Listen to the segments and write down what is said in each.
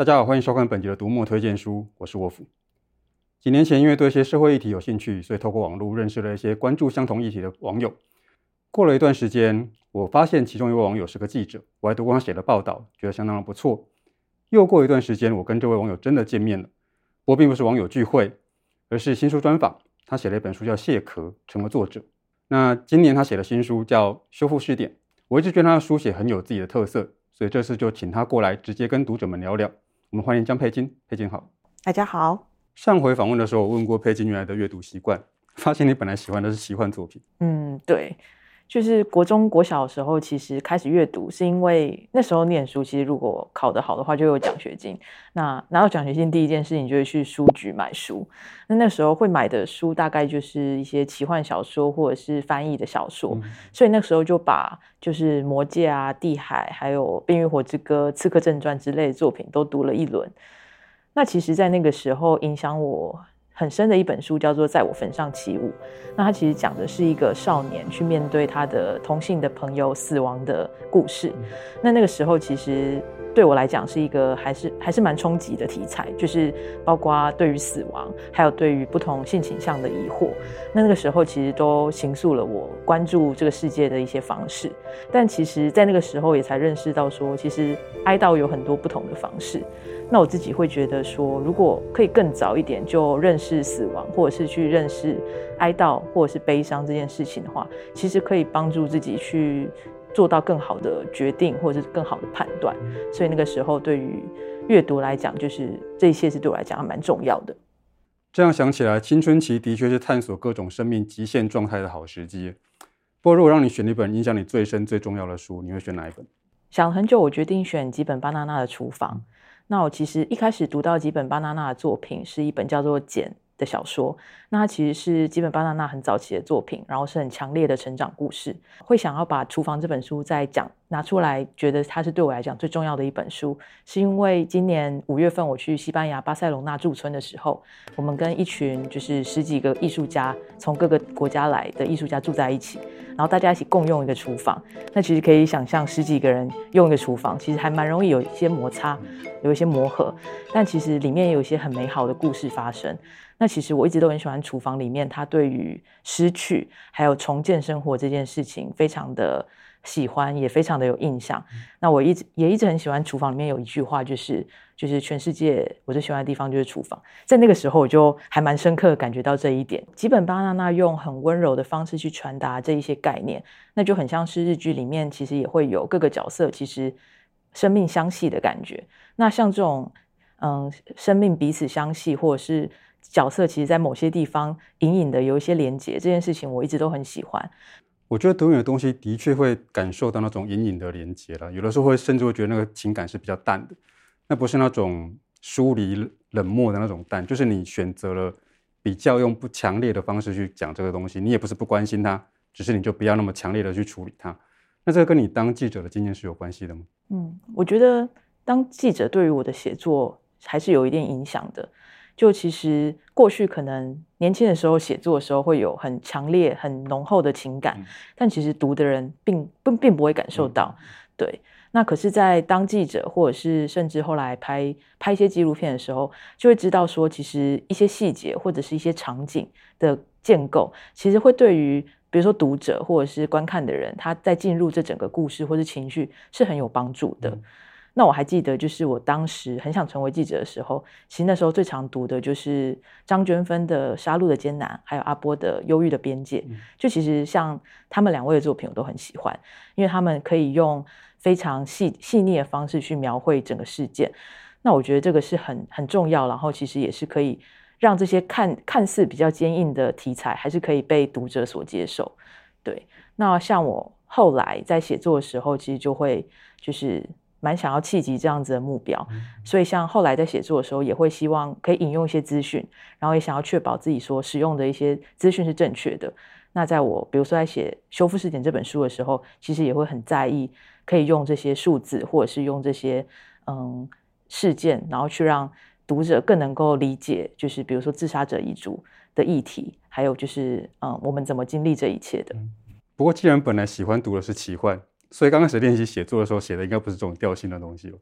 大家好，欢迎收看本集的读墨推荐书，我是沃夫。几年前，因为对一些社会议题有兴趣，所以透过网络认识了一些关注相同议题的网友。过了一段时间，我发现其中一位网友是个记者，我还读过他写的报道，觉得相当的不错。又过一段时间，我跟这位网友真的见面了，不过并不是网友聚会，而是新书专访。他写了一本书叫《卸壳》，成了作者。那今年他写的新书叫《修复试点》，我一直觉得他的书写很有自己的特色，所以这次就请他过来，直接跟读者们聊聊。我们欢迎江佩金，佩金好。大家好。上回访问的时候，我问过佩金原来的阅读习惯，发现你本来喜欢的是奇幻作品。嗯，对，就是国中、国小的时候，其实开始阅读，是因为那时候念书，其实如果考得好的话，就有奖学金。那拿到奖学金，第一件事情就是去书局买书。那那时候会买的书，大概就是一些奇幻小说或者是翻译的小说。嗯、所以那时候就把就是《魔戒》啊、《地海》还有《冰与火之歌》、《刺客正传》之类的作品都读了一轮。那其实，在那个时候，影响我很深的一本书叫做《在我坟上起舞》。那它其实讲的是一个少年去面对他的同性的朋友死亡的故事。那那个时候，其实对我来讲是一个还是还是蛮冲击的题材，就是包括对于死亡，还有对于不同性倾向的疑惑。那那个时候，其实都形塑了我关注这个世界的一些方式。但其实，在那个时候，也才认识到说，其实哀悼有很多不同的方式。那我自己会觉得说，如果可以更早一点就认识死亡，或者是去认识哀悼，或者是悲伤这件事情的话，其实可以帮助自己去做到更好的决定，或者是更好的判断。所以那个时候，对于阅读来讲，就是这一切是对我来讲还蛮重要的。这样想起来，青春期的确是探索各种生命极限状态的好时机。不过，如果让你选一本影响你最深、最重要的书，你会选哪一本？想了很久，我决定选几本巴娜娜的厨房。那我其实一开始读到几本巴娜娜的作品，是一本叫做《简》的小说。那它其实是基本巴娜娜很早期的作品，然后是很强烈的成长故事。会想要把《厨房》这本书再讲拿出来，觉得它是对我来讲最重要的一本书，是因为今年五月份我去西班牙巴塞隆纳驻村的时候，我们跟一群就是十几个艺术家，从各个国家来的艺术家住在一起。然后大家一起共用一个厨房，那其实可以想象十几个人用一个厨房，其实还蛮容易有一些摩擦，有一些磨合。但其实里面有一些很美好的故事发生。那其实我一直都很喜欢厨房里面，他对于失去还有重建生活这件事情非常的喜欢，也非常的有印象。那我一直也一直很喜欢厨房里面有一句话，就是就是全世界我最喜欢的地方就是厨房。在那个时候，我就还蛮深刻感觉到这一点。吉本巴娜娜用很温柔的方式去传达这一些概念，那就很像是日剧里面其实也会有各个角色其实生命相系的感觉。那像这种嗯，生命彼此相系，或者是角色其实在某些地方隐隐的有一些连结，这件事情我一直都很喜欢。我觉得读你的东西的确会感受到那种隐隐的连接了，有的时候会甚至会觉得那个情感是比较淡的，那不是那种疏离冷漠的那种淡，就是你选择了比较用不强烈的方式去讲这个东西，你也不是不关心它，只是你就不要那么强烈的去处理它。那这个跟你当记者的经验是有关系的吗？嗯，我觉得当记者对于我的写作还是有一定影响的。就其实过去可能年轻的时候写作的时候会有很强烈、很浓厚的情感，嗯、但其实读的人并并并不会感受到。嗯、对，那可是，在当记者或者是甚至后来拍拍一些纪录片的时候，就会知道说，其实一些细节或者是一些场景的建构，其实会对于比如说读者或者是观看的人，他在进入这整个故事或者情绪是很有帮助的。嗯那我还记得，就是我当时很想成为记者的时候，其实那时候最常读的就是张娟芬的《杀戮的艰难》，还有阿波的《忧郁的边界》。就其实像他们两位的作品，我都很喜欢，因为他们可以用非常细细腻的方式去描绘整个事件。那我觉得这个是很很重要，然后其实也是可以让这些看看似比较坚硬的题材，还是可以被读者所接受。对，那像我后来在写作的时候，其实就会就是。蛮想要企及这样子的目标，所以像后来在写作的时候，也会希望可以引用一些资讯，然后也想要确保自己所使用的一些资讯是正确的。那在我比如说在写《修复试点》这本书的时候，其实也会很在意可以用这些数字，或者是用这些嗯事件，然后去让读者更能够理解，就是比如说自杀者遗嘱的议题，还有就是嗯我们怎么经历这一切的。不过既然本来喜欢读的是奇幻。所以刚开始练习写作的时候，写的应该不是这种调性的东西哦。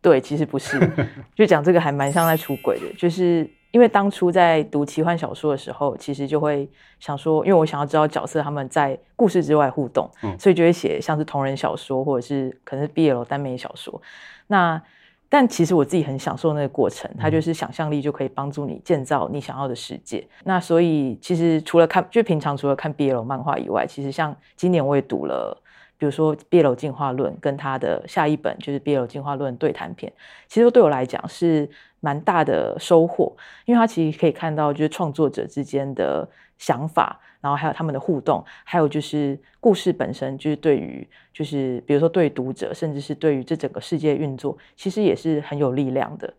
对，其实不是，就讲这个还蛮像在出轨的，就是因为当初在读奇幻小说的时候，其实就会想说，因为我想要知道角色他们在故事之外互动，嗯、所以就会写像是同人小说或者是可能是 BL 耽美小说。那但其实我自己很享受那个过程，它就是想象力就可以帮助你建造你想要的世界。嗯、那所以其实除了看，就平常除了看 BL 漫画以外，其实像今年我也读了。比如说《BL 进化论》跟他的下一本就是《BL 进化论》对谈篇，其实对我来讲是蛮大的收获，因为他其实可以看到就是创作者之间的想法，然后还有他们的互动，还有就是故事本身，就是对于就是比如说对读者，甚至是对于这整个世界运作，其实也是很有力量的。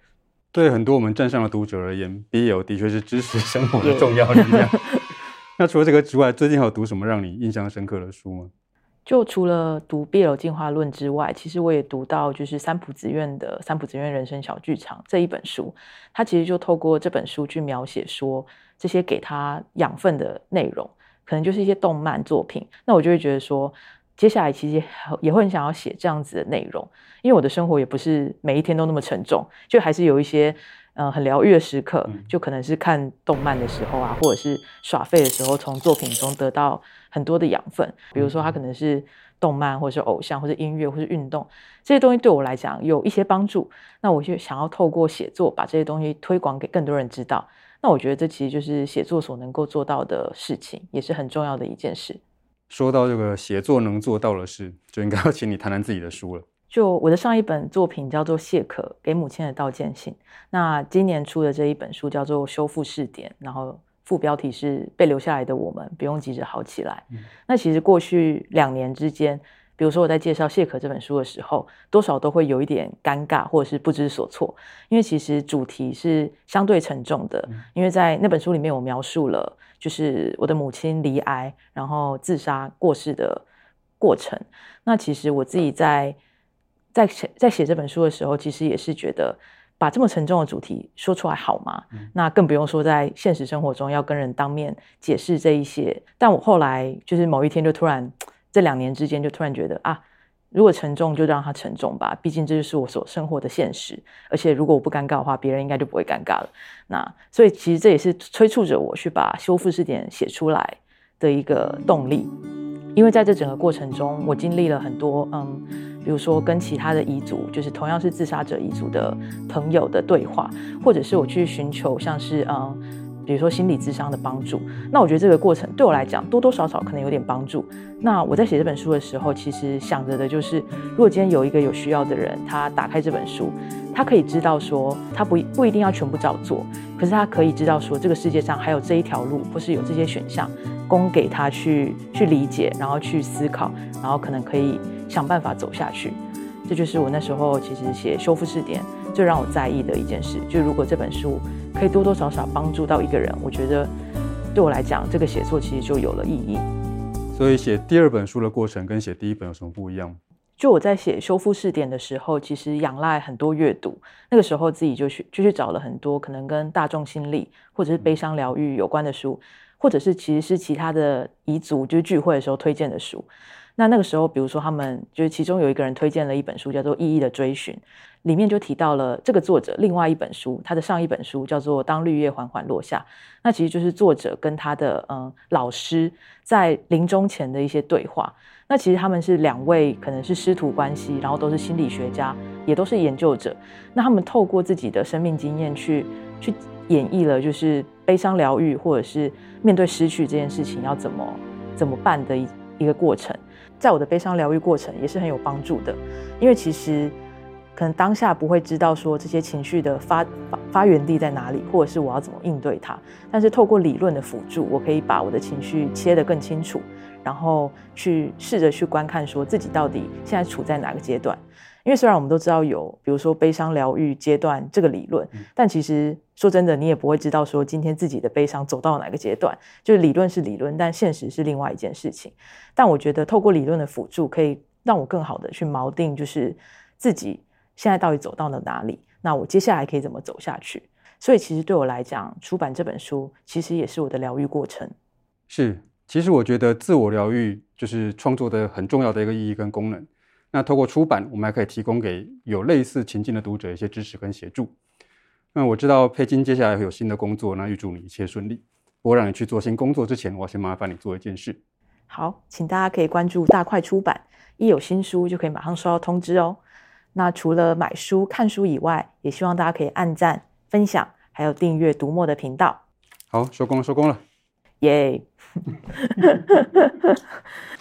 对很多我们站上的读者而言，BL 的确是知识生活的重要力量。那除了这个之外，最近还有读什么让你印象深刻的书吗？就除了读《BL 进化论》之外，其实我也读到就是三浦紫苑的《三浦紫苑人生小剧场》这一本书。他其实就透过这本书去描写说这些给他养分的内容，可能就是一些动漫作品。那我就会觉得说，接下来其实也会很想要写这样子的内容，因为我的生活也不是每一天都那么沉重，就还是有一些。嗯，很疗愈的时刻，就可能是看动漫的时候啊，或者是耍废的时候，从作品中得到很多的养分。比如说，它可能是动漫，或者是偶像，或者音乐，或者运动这些东西，对我来讲有一些帮助。那我就想要透过写作，把这些东西推广给更多人知道。那我觉得这其实就是写作所能够做到的事情，也是很重要的一件事。说到这个写作能做到的事，就应该要请你谈谈自己的书了。就我的上一本作品叫做《谢可给母亲的道歉信》，那今年出的这一本书叫做《修复试点》，然后副标题是“被留下来的我们不用急着好起来”。嗯。那其实过去两年之间，比如说我在介绍《谢可》这本书的时候，多少都会有一点尴尬或者是不知所措，因为其实主题是相对沉重的。嗯。因为在那本书里面，我描述了就是我的母亲罹癌，然后自杀过世的过程。那其实我自己在在写在写这本书的时候，其实也是觉得把这么沉重的主题说出来好吗？嗯、那更不用说在现实生活中要跟人当面解释这一些。但我后来就是某一天就突然，这两年之间就突然觉得啊，如果沉重就让它沉重吧，毕竟这就是我所生活的现实。而且如果我不尴尬的话，别人应该就不会尴尬了。那所以其实这也是催促着我去把修复试点写出来的一个动力。因为在这整个过程中，我经历了很多，嗯，比如说跟其他的彝族，就是同样是自杀者彝族的朋友的对话，或者是我去寻求像是，嗯，比如说心理咨商的帮助。那我觉得这个过程对我来讲，多多少少可能有点帮助。那我在写这本书的时候，其实想着的就是，如果今天有一个有需要的人，他打开这本书，他可以知道说，他不不一定要全部照做，可是他可以知道说，这个世界上还有这一条路，或是有这些选项。供给他去去理解，然后去思考，然后可能可以想办法走下去。这就是我那时候其实写修复试点最让我在意的一件事。就如果这本书可以多多少少帮助到一个人，我觉得对我来讲，这个写作其实就有了意义。所以写第二本书的过程跟写第一本有什么不一样？就我在写修复试点的时候，其实仰赖很多阅读。那个时候自己就去就去找了很多可能跟大众心理或者是悲伤疗愈有关的书。或者是其实是其他的彝族，就是聚会的时候推荐的书。那那个时候，比如说他们就是其中有一个人推荐了一本书，叫做《意义的追寻》，里面就提到了这个作者另外一本书，他的上一本书叫做《当绿叶缓缓落下》。那其实就是作者跟他的嗯老师在临终前的一些对话。那其实他们是两位可能是师徒关系，然后都是心理学家，也都是研究者。那他们透过自己的生命经验去去。演绎了就是悲伤疗愈，或者是面对失去这件事情要怎么怎么办的一一个过程，在我的悲伤疗愈过程也是很有帮助的，因为其实可能当下不会知道说这些情绪的发发发源地在哪里，或者是我要怎么应对它，但是透过理论的辅助，我可以把我的情绪切得更清楚，然后去试着去观看说自己到底现在处在哪个阶段。因为虽然我们都知道有，比如说悲伤疗愈阶段这个理论，但其实说真的，你也不会知道说今天自己的悲伤走到哪个阶段。就是理论是理论，但现实是另外一件事情。但我觉得透过理论的辅助，可以让我更好的去锚定，就是自己现在到底走到了哪里，那我接下来可以怎么走下去。所以其实对我来讲，出版这本书其实也是我的疗愈过程。是，其实我觉得自我疗愈就是创作的很重要的一个意义跟功能。那透过出版，我们还可以提供给有类似情境的读者一些支持跟协助。那我知道佩金接下来会有新的工作，那预祝你一切顺利。不过让你去做新工作之前，我要先麻烦你做一件事。好，请大家可以关注大块出版，一有新书就可以马上收到通知哦。那除了买书、看书以外，也希望大家可以按赞、分享，还有订阅读墨的频道。好，收工了，收工了，耶！